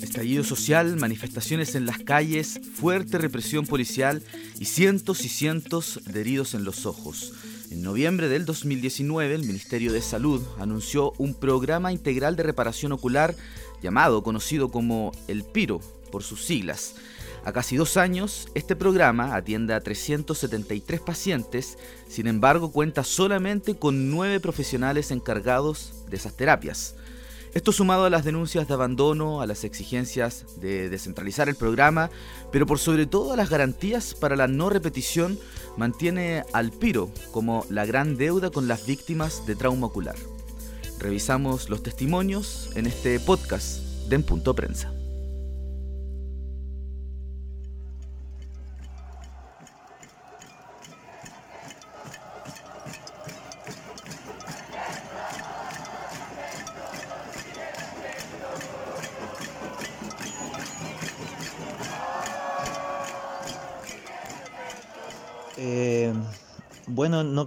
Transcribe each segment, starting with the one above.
Estallido social, manifestaciones en las calles, fuerte represión policial y cientos y cientos de heridos en los ojos. En noviembre del 2019, el Ministerio de Salud anunció un programa integral de reparación ocular llamado, conocido como el PIRO por sus siglas. A casi dos años, este programa atiende a 373 pacientes, sin embargo cuenta solamente con nueve profesionales encargados de esas terapias. Esto sumado a las denuncias de abandono, a las exigencias de descentralizar el programa, pero por sobre todo a las garantías para la no repetición, mantiene al Piro como la gran deuda con las víctimas de trauma ocular. Revisamos los testimonios en este podcast de En Punto Prensa.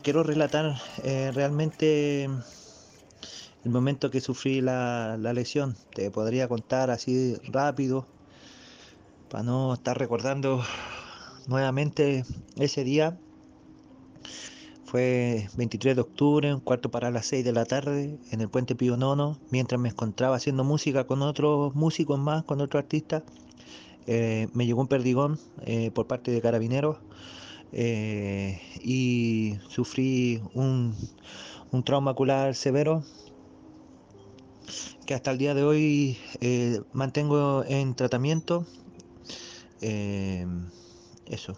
Quiero relatar eh, realmente el momento que sufrí la, lesión. Te podría contar así rápido para no estar recordando nuevamente ese día. Fue 23 de octubre, un cuarto para las 6 de la tarde, en el puente Pío Nono, mientras me encontraba haciendo música con otros músicos más, con otros artistas. Eh, me llegó un perdigón por parte de carabineros eh, y sufrí un, trauma ocular severo que hasta el día de hoy eh, mantengo en tratamiento. Eh, eso.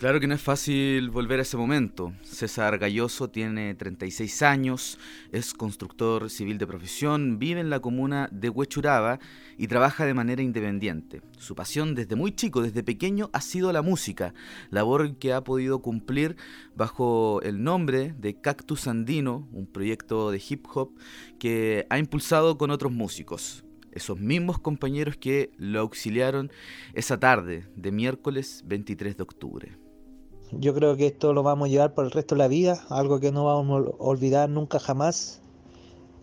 Claro que no es fácil volver a ese momento. César Galloso tiene 36 años, es constructor civil de profesión, vive en la comuna de Huechuraba y trabaja de manera independiente. Su pasión desde muy chico, desde pequeño, ha sido la música, labor que ha podido cumplir bajo el nombre de Cactus Andino, un proyecto de hip hop que ha impulsado con otros músicos esos mismos compañeros que lo auxiliaron esa tarde de miércoles 23 de octubre. Yo creo que esto lo vamos a llevar por el resto de la vida, algo que no vamos a olvidar nunca jamás,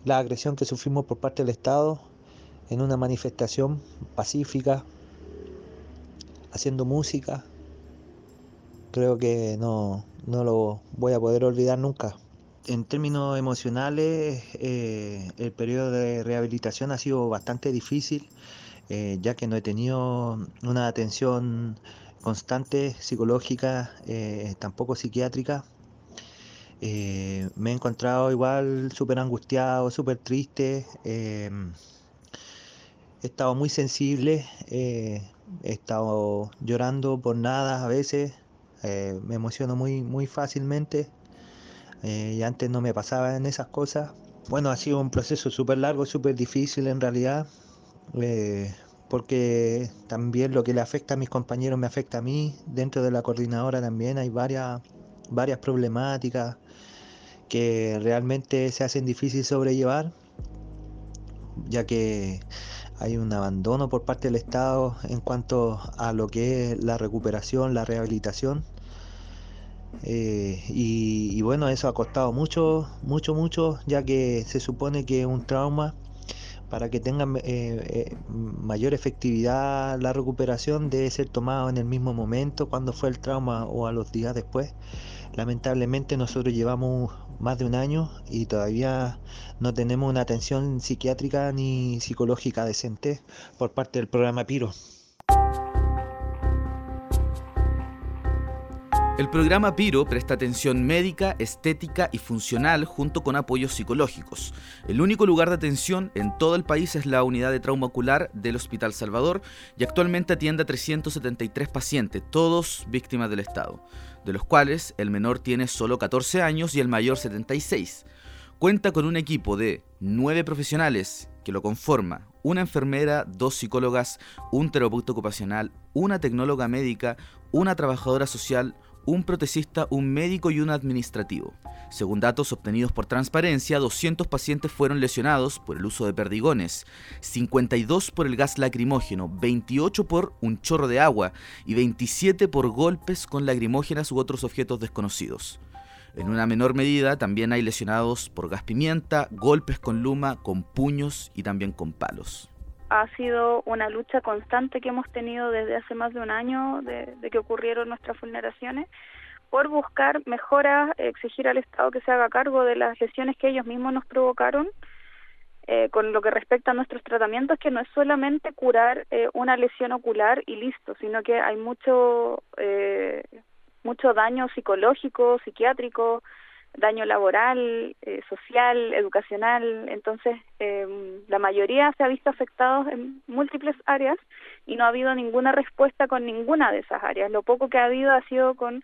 la agresión que sufrimos por parte del Estado en una manifestación pacífica, haciendo música. Creo que no, lo voy a poder olvidar nunca. En términos emocionales, eh, el periodo de rehabilitación ha sido bastante difícil, eh, ya que no he tenido una atención constante psicológica, eh, tampoco psiquiátrica. Eh, me he encontrado igual súper angustiado, súper triste. Eh, he estado muy sensible, he estado llorando por nada a veces. me emociono muy, muy fácilmente. y antes no me pasaba en esas cosas. Bueno, ha sido un proceso súper largo, súper difícil en realidad porque también lo que le afecta a mis compañeros me afecta a mí. Dentro de la coordinadora también hay varias, varias problemáticas que realmente se hacen difícil sobrellevar, ya que hay un abandono por parte del Estado en cuanto a lo que es la recuperación, la rehabilitación. Eh, y, bueno, eso ha costado mucho, mucho, mucho, ya que se supone que un trauma para que tengan eh, eh, mayor efectividad la recuperación debe ser tomado en el mismo momento cuando fue el trauma o a los días después. Lamentablemente nosotros llevamos más de un año y todavía no tenemos una atención psiquiátrica ni psicológica decente por parte del programa Piro. El programa Piro presta atención médica, estética y funcional junto con apoyos psicológicos. El único lugar de atención en todo el país es la unidad de trauma ocular del Hospital Salvador y actualmente atiende a 373 pacientes, todos víctimas del Estado, de los cuales el menor tiene solo 14 años y el mayor 76. Cuenta con un equipo de 9 profesionales que lo conforma, una enfermera, dos psicólogas, un terapeuta ocupacional, una tecnóloga médica, una trabajadora social, un protecista, un médico y un administrativo. Según datos obtenidos por Transparencia, 200 pacientes fueron lesionados por el uso de perdigones, 52 por el gas lacrimógeno, 28 por un chorro de agua y 27 por golpes con lagrimógenas u otros objetos desconocidos. En una menor medida también hay lesionados por gas pimienta, golpes con luma, con puños y también con palos. Ha sido una lucha constante que hemos tenido desde hace más de un año de, que ocurrieron nuestras vulneraciones por buscar mejoras, exigir al Estado que se haga cargo de las lesiones que ellos mismos nos provocaron eh, con lo que respecta a nuestros tratamientos, que no es solamente curar eh, una lesión ocular y listo, sino que hay mucho eh, mucho daño psicológico, psiquiátrico, daño laboral, eh, social, educacional. Entonces, eh, la mayoría se ha visto afectados en múltiples áreas y no ha habido ninguna respuesta con ninguna de esas áreas. Lo poco que ha habido ha sido con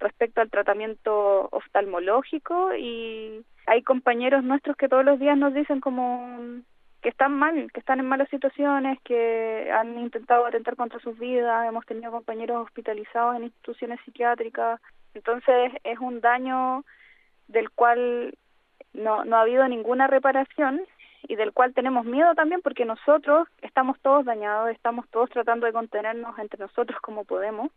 respecto al tratamiento oftalmológico y hay compañeros nuestros que todos los días nos dicen como que están mal, que están en malas situaciones, que han intentado atentar contra sus vidas, hemos tenido compañeros hospitalizados en instituciones psiquiátricas, entonces es un daño del cual no, no ha habido ninguna reparación y del cual tenemos miedo también porque nosotros estamos todos dañados, estamos todos tratando de contenernos entre nosotros como podemos,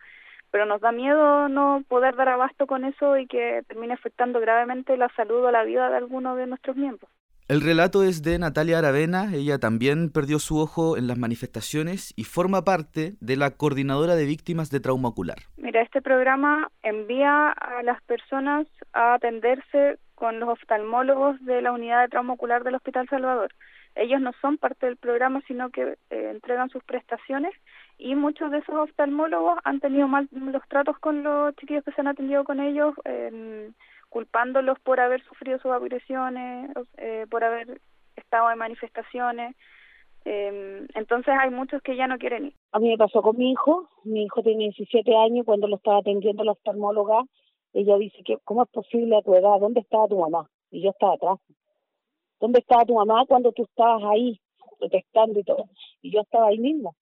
pero nos da miedo no poder dar abasto con eso y que termine afectando gravemente la salud o la vida de alguno de nuestros miembros. El relato es de Natalia Aravena, ella también perdió su ojo en las manifestaciones y forma parte de la Coordinadora de Víctimas de Trauma Ocular. Mira, este programa envía a las personas a atenderse con los oftalmólogos de la unidad de trauma ocular del Hospital Salvador. Ellos no son parte del programa, sino que eh, entregan sus prestaciones y muchos de esos oftalmólogos han tenido mal los tratos con los chiquillos que se han atendido con ellos culpándolos por haber sufrido sus agresiones, eh, por haber estado en manifestaciones. Eh, entonces hay muchos que ya no quieren ir. A mí me pasó con mi hijo, mi hijo tiene 17 años, cuando lo estaba atendiendo la oftalmóloga, ella dice que, ¿cómo es posible a tu edad? ¿Dónde estaba tu mamá? Y yo estaba atrás. ¿Dónde estaba tu mamá cuando tú estabas ahí protestando y todo? Y yo estaba ahí mismo.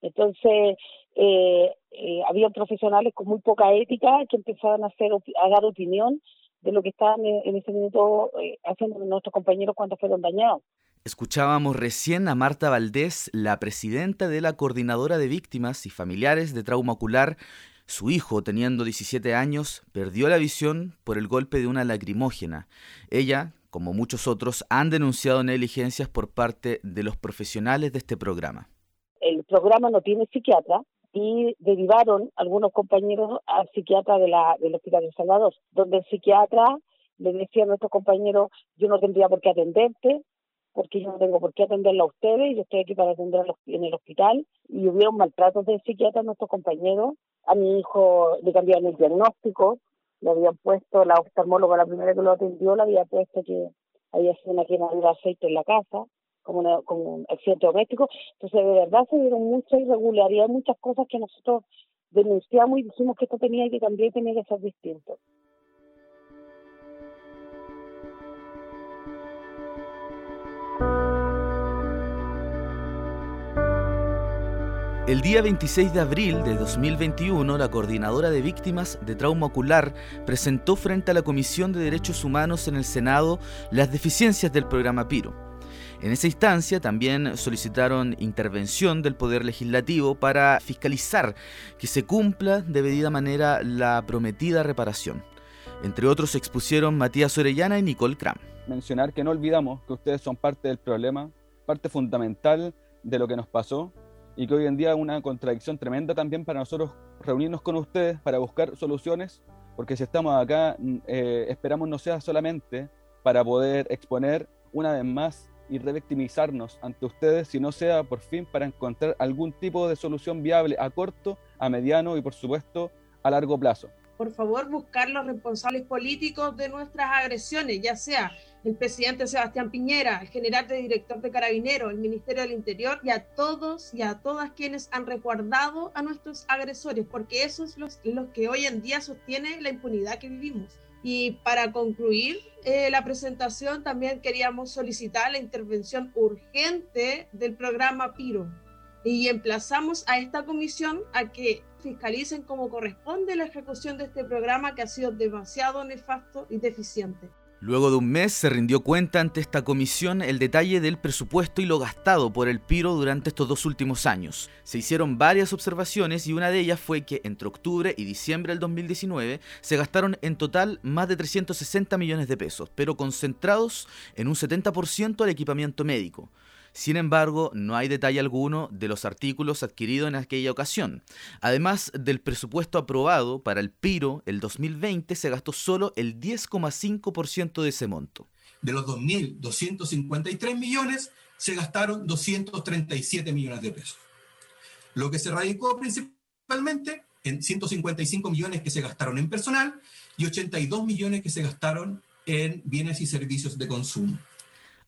Entonces, eh, eh, había profesionales con muy poca ética que empezaban a, hacer, a dar opinión de lo que estaban en, ese minuto eh, haciendo nuestros compañeros cuando fueron dañados. Escuchábamos recién a Marta Valdés, la presidenta de la Coordinadora de Víctimas y Familiares de Trauma Ocular. Su hijo, teniendo 17 años, perdió la visión por el golpe de una lacrimógena. Ella, como muchos otros, han denunciado negligencias por parte de los profesionales de este programa el programa no tiene psiquiatra y derivaron algunos compañeros al psiquiatra de la, del Hospital de Salvador, donde el psiquiatra le decía a nuestros compañeros, yo no tendría por qué atenderte, porque yo no tengo por qué atenderla a ustedes, yo estoy aquí para atenderlos en el hospital, y hubieron maltratos del psiquiatra a nuestros compañeros, a mi hijo le cambiaron el diagnóstico, le habían puesto, la oftalmóloga la primera que lo atendió, le había puesto que había sido una quemadura de aceite en la casa, como, como un accidente doméstico. Entonces, de verdad se dieron muchas irregularidades, muchas cosas que nosotros denunciamos y dijimos que esto tenía que cambiar y tenía que ser distinto. El día 26 de abril de 2021, la Coordinadora de Víctimas de Trauma Ocular presentó frente a la Comisión de Derechos Humanos en el Senado las deficiencias del programa PIRO. En esa instancia también solicitaron intervención del Poder Legislativo para fiscalizar que se cumpla de debida manera la prometida reparación. Entre otros expusieron Matías Orellana y Nicole Kram. Mencionar que no olvidamos que ustedes son parte del problema, parte fundamental de lo que nos pasó y que hoy en día es una contradicción tremenda también para nosotros reunirnos con ustedes para buscar soluciones, porque si estamos acá mm, eh, esperamos no sea solamente para poder exponer una vez más y revictimizarnos ante ustedes, si no sea por fin para encontrar algún tipo de solución viable a corto, a mediano y por supuesto a largo plazo. Por favor, buscar los responsables políticos de nuestras agresiones, ya sea el presidente Sebastián Piñera, el general de director de Carabineros, el Ministerio del Interior y a todos y a todas quienes han resguardado a nuestros agresores, porque eso es los, que hoy en día sostiene la impunidad que vivimos. Y para concluir eh, la presentación, también queríamos solicitar la intervención urgente del programa PIRO y emplazamos a esta comisión a que fiscalicen como corresponde la ejecución de este programa que ha sido demasiado nefasto y deficiente. Luego de un mes se rindió cuenta ante esta comisión el detalle del presupuesto y lo gastado por el Piro durante estos dos últimos años. Se hicieron varias observaciones y una de ellas fue que entre octubre y diciembre del 2019 se gastaron en total más de 360 millones de pesos, pero concentrados en un 70% al equipamiento médico. Sin embargo, no hay detalle alguno de los artículos adquiridos en aquella ocasión. Además del presupuesto aprobado para el Piro el 2020, se gastó solo el 10,5% de ese monto. De los 2.253 millones, se gastaron 237 millones de pesos. Lo que se radicó principalmente en 155 millones que se gastaron en personal y 82 millones que se gastaron en bienes y servicios de consumo.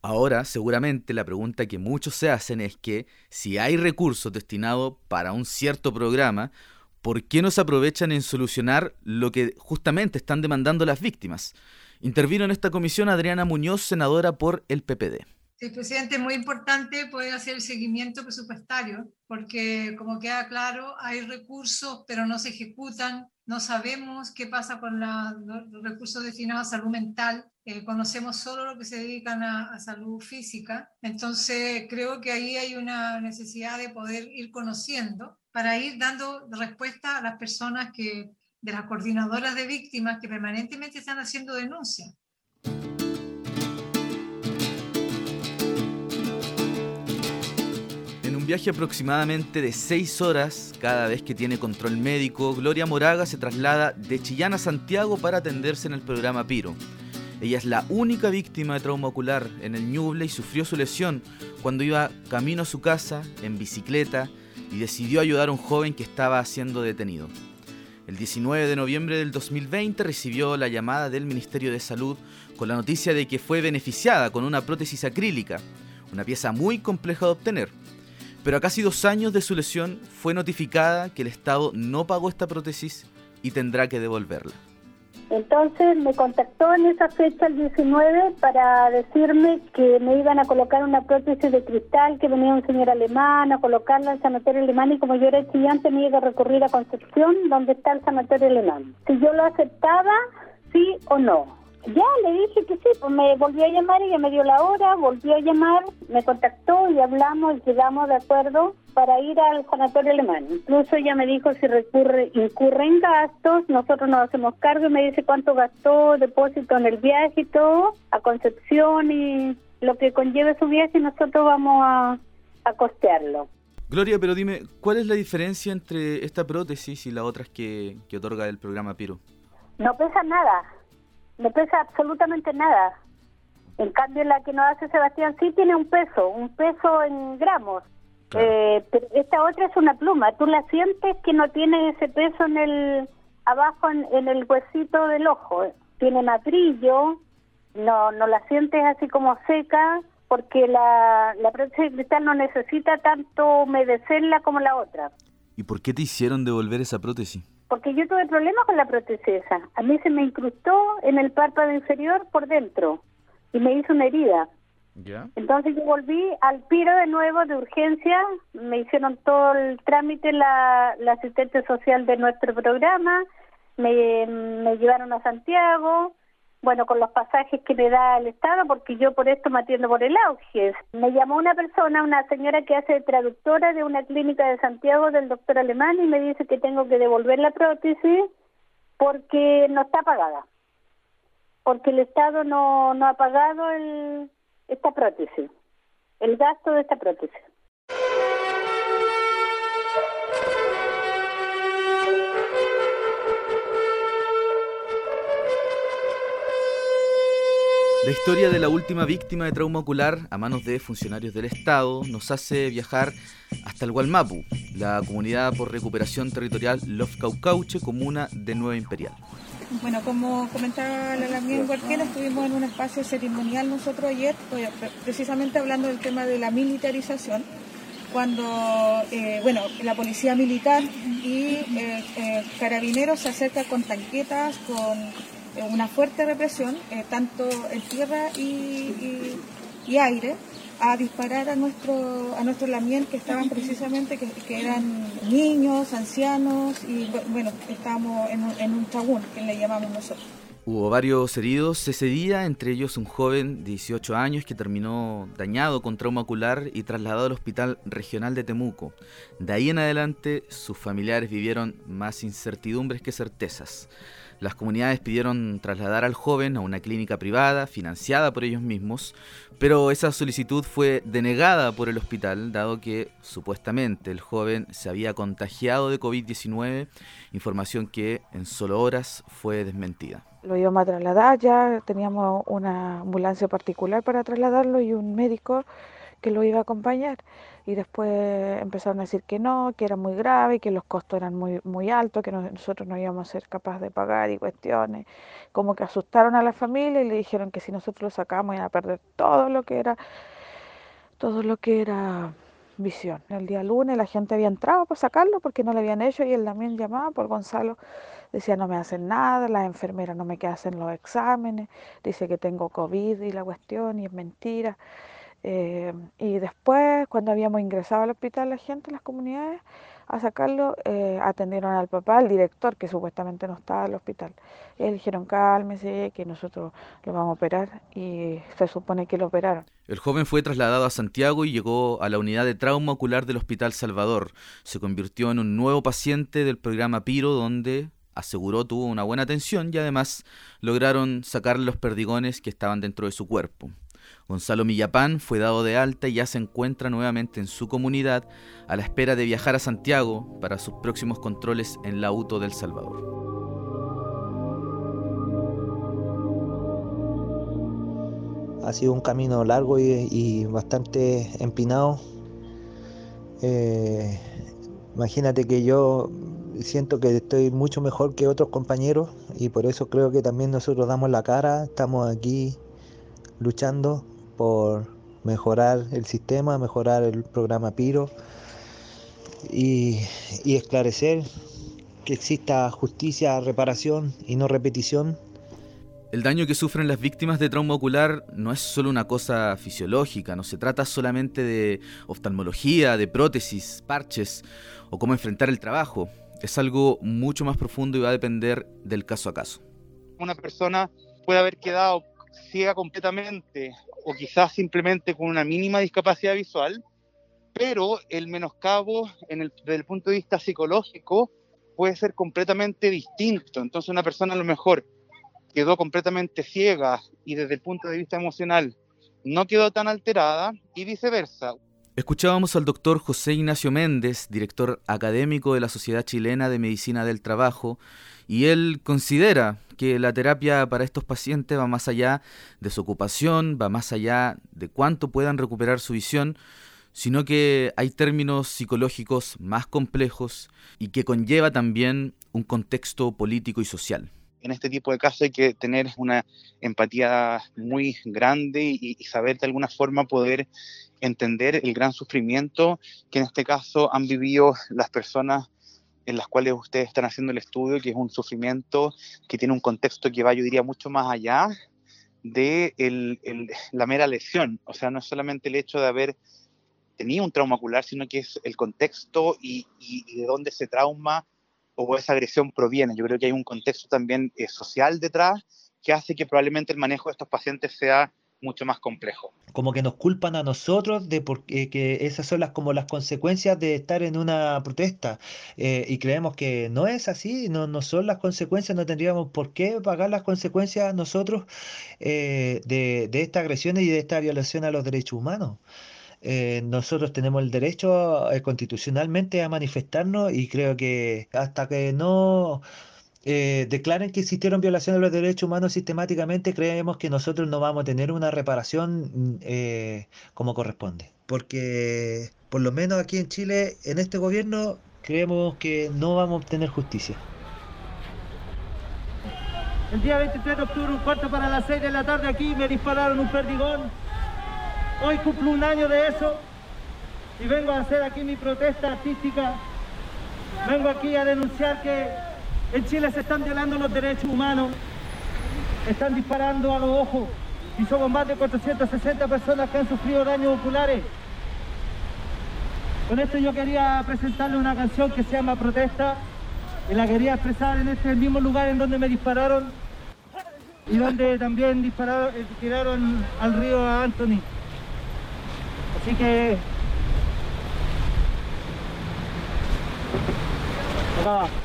Ahora, seguramente la pregunta que muchos se hacen es que si hay recursos destinados para un cierto programa, ¿por qué no se aprovechan en solucionar lo que justamente están demandando las víctimas? Intervino en esta comisión Adriana Muñoz, senadora por el PPD. Sí, presidente, es muy importante poder hacer el seguimiento presupuestario, porque como queda claro, hay recursos, pero no se ejecutan, no sabemos qué pasa con los recursos destinados a salud mental, eh, conocemos solo lo que se dedican a, salud física, entonces creo que ahí hay una necesidad de poder ir conociendo para ir dando respuesta a las personas que, de las coordinadoras de víctimas que permanentemente están haciendo denuncias. un viaje aproximadamente de 6 horas cada vez que tiene control médico, Gloria Moraga se traslada de Chillán a Santiago para atenderse en el programa Piro. Ella es la única víctima de trauma ocular en el Ñuble y sufrió su lesión cuando iba camino a su casa en bicicleta y decidió ayudar a un joven que estaba siendo detenido. El 19 de noviembre del 2020 recibió la llamada del Ministerio de Salud con la noticia de que fue beneficiada con una prótesis acrílica, una pieza muy compleja de obtener pero a casi dos años de su lesión fue notificada que el Estado no pagó esta prótesis y tendrá que devolverla. Entonces me contactó en esa fecha, el 19, para decirme que me iban a colocar una prótesis de cristal, que venía un señor alemán a colocarla al sanatorio alemán y como yo era estudiante me iba a recurrir a Concepción, donde está el sanatorio alemán. Si yo lo aceptaba, sí o no. Ya le dije que sí, pues me volvió a llamar, y ya me dio la hora, volvió a llamar, me contactó y hablamos y quedamos de acuerdo para ir al sanatorio alemán. Incluso ella me dijo si recurre, incurre en gastos, nosotros nos hacemos cargo y me dice cuánto gastó, depósito en el viaje y todo, a Concepción y lo que conlleve su viaje nosotros vamos a, a costearlo. Gloria, pero dime, ¿cuál es la diferencia entre esta prótesis y las otras que, que otorga el programa Piro? No pesa nada no pesa absolutamente nada. En cambio, la que nos hace Sebastián sí tiene un peso, un peso en gramos. Eh, pero esta otra es una pluma. Tú la sientes que no tiene ese peso en el abajo en, el huesito del ojo. Tiene matrillo, no no la sientes así como seca porque la, la prótesis de cristal no necesita tanto humedecerla como la otra. ¿Y por qué te hicieron devolver esa prótesis? Porque yo tuve problemas con la prótesis A mí se me incrustó en el párpado inferior por dentro y me hizo una herida. Entonces yo volví al Piro de nuevo de urgencia, me hicieron todo el trámite la, la asistente social de nuestro programa, me, me llevaron a Santiago, bueno, con los pasajes que me da el Estado, porque yo por esto me atiendo por el auge. Me llamó una persona, una señora que hace traductora de una clínica de Santiago del doctor alemán y me dice que tengo que devolver la prótesis porque no está pagada, porque el Estado no, no ha pagado el, esta prótesis, el gasto de esta prótesis. La historia de la última víctima de trauma ocular a manos de funcionarios del Estado nos hace viajar hasta el Gualmapu, la comunidad por recuperación territorial Los Caucauche, comuna de Nueva Imperial. Bueno, como comentaba la Lamien cualquiera, estuvimos en un espacio ceremonial nosotros ayer, precisamente hablando del tema de la militarización, cuando eh, bueno, la policía militar y eh, eh, carabineros se acercan con tanquetas, con una fuerte represión, eh, tanto en tierra y, aire, a disparar a nuestro a nuestro lamien que estaban precisamente, que, eran niños, ancianos, y bueno, estábamos en un, un que le llamamos nosotros. Hubo varios heridos ese día, entre ellos un joven de 18 años que terminó dañado con trauma ocular y trasladado al Hospital Regional de Temuco. De ahí en adelante, sus familiares vivieron más incertidumbres que certezas. Las comunidades pidieron trasladar al joven a una clínica privada financiada por ellos mismos, pero esa solicitud fue denegada por el hospital, dado que supuestamente el joven se había contagiado de COVID-19, información que en solo horas fue desmentida. Lo íbamos a trasladar, ya teníamos una ambulancia particular para trasladarlo y un médico que lo iba a acompañar y después empezaron a decir que no, que era muy grave, que los costos eran muy, muy altos, que nosotros no íbamos a ser capaces de pagar y cuestiones. Como que asustaron a la familia y le dijeron que si nosotros lo sacamos iban a perder todo lo que era, todo lo que era visión. El día lunes la gente había entrado para sacarlo porque no le habían hecho y él también llamaba por Gonzalo. Decía, no me hacen nada, las enfermeras no me hacen los exámenes, dice que tengo COVID y la cuestión y es mentira. Eh, y después, cuando habíamos ingresado al hospital, la gente, las comunidades, a sacarlo, eh, atendieron al papá, al director, que supuestamente no estaba en el hospital. Y dijeron, cálmese, que nosotros lo vamos a operar, y se supone que lo operaron. El joven fue trasladado a Santiago y llegó a la unidad de trauma ocular del Hospital Salvador. Se convirtió en un nuevo paciente del programa Piro, donde aseguró tuvo una buena atención y además lograron sacarle los perdigones que estaban dentro de su cuerpo. Gonzalo Millapán fue dado de alta y ya se encuentra nuevamente en su comunidad a la espera de viajar a Santiago para sus próximos controles en la UTO del Salvador. Ha sido un camino largo y, bastante empinado. Eh, imagínate que yo siento que estoy mucho mejor que otros compañeros y por eso creo que también nosotros damos la cara, estamos aquí luchando por mejorar el sistema, mejorar el programa Piro y, esclarecer que exista justicia, reparación y no repetición. El daño que sufren las víctimas de trauma ocular no es solo una cosa fisiológica, no se trata solamente de oftalmología, de prótesis, parches o cómo enfrentar el trabajo. Es algo mucho más profundo y va a depender del caso a caso. Una persona puede haber quedado ciega completamente o quizás simplemente con una mínima discapacidad visual, pero el menoscabo en desde el punto de vista psicológico puede ser completamente distinto. Entonces una persona a lo mejor quedó completamente ciega y desde el punto de vista emocional no quedó tan alterada y viceversa. Escuchábamos al doctor José Ignacio Méndez, director académico de la Sociedad Chilena de Medicina del Trabajo, y él considera que la terapia para estos pacientes va más allá de su ocupación, va más allá de cuánto puedan recuperar su visión, sino que hay términos psicológicos más complejos y que conlleva también un contexto político y social. En este tipo de casos hay que tener una empatía muy grande y, saber de alguna forma poder entender el gran sufrimiento que en este caso han vivido las personas en las cuales ustedes están haciendo el estudio, que es un sufrimiento que tiene un contexto que va, yo diría, mucho más allá de la mera lesión. O sea, no es solamente el hecho de haber tenido un trauma ocular, sino que es el contexto y, de dónde ese trauma o esa agresión proviene. Yo creo que hay un contexto también eh, social detrás que hace que probablemente el manejo de estos pacientes sea mucho más complejo. Como que nos culpan a nosotros de porque, que esas son las como las consecuencias de estar en una protesta eh, y creemos que no es así, no, no son las consecuencias, no tendríamos por qué pagar las consecuencias nosotros eh, de, de estas agresiones y de esta violación a los derechos humanos. Eh, nosotros tenemos el derecho eh, constitucionalmente a manifestarnos y creo que hasta que no eh, declaren que existieron violaciones de los derechos humanos sistemáticamente, creemos que nosotros no vamos a tener una reparación mm, como corresponde. Porque por lo menos aquí en Chile, en este gobierno, creemos que no vamos a obtener justicia. El día 23 de octubre, un cuarto para las 6 de la tarde, aquí me dispararon un perdigón Hoy cumplo un año de eso y vengo a hacer aquí mi protesta artística. Vengo aquí a denunciar que en Chile se están violando los derechos humanos, están disparando a los ojos y somos más de 460 personas que han sufrido daños oculares. Con esto yo quería presentarle una canción que se llama Protesta y la quería expresar en este mismo lugar en donde me dispararon y donde también dispararon, eh, tiraron al río a Anthony. Así que... Acá.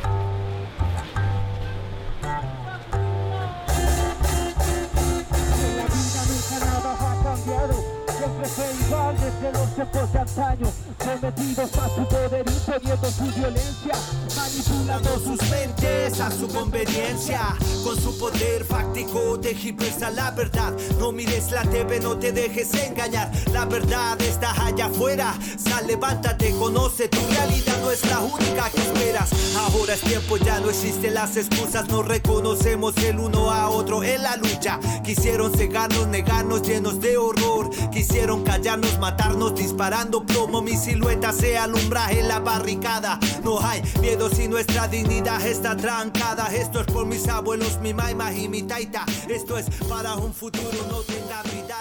Desde los tiempos de antaño Sometidos a su poder imponiendo su violencia Manipulando sus mentes a su conveniencia. Con su poder fáctico de expresa la verdad. No mires la TV, no te dejes engañar. La verdad está allá afuera. Sal, levántate, conoce tu realidad. No es la única que esperas. Ahora es tiempo, ya no existen las excusas. Nos reconocemos el uno a otro en la lucha. Quisieron cegarnos, negarnos llenos de horror. Quisieron callarnos, matarnos, disparando plomo. Mi silueta se alumbra en la barricada. No hay miedo si nuestra dignidad está trancada. Esto es por mis abuelos, mi maima y mi taita. Esto es para un futuro, no tenga vida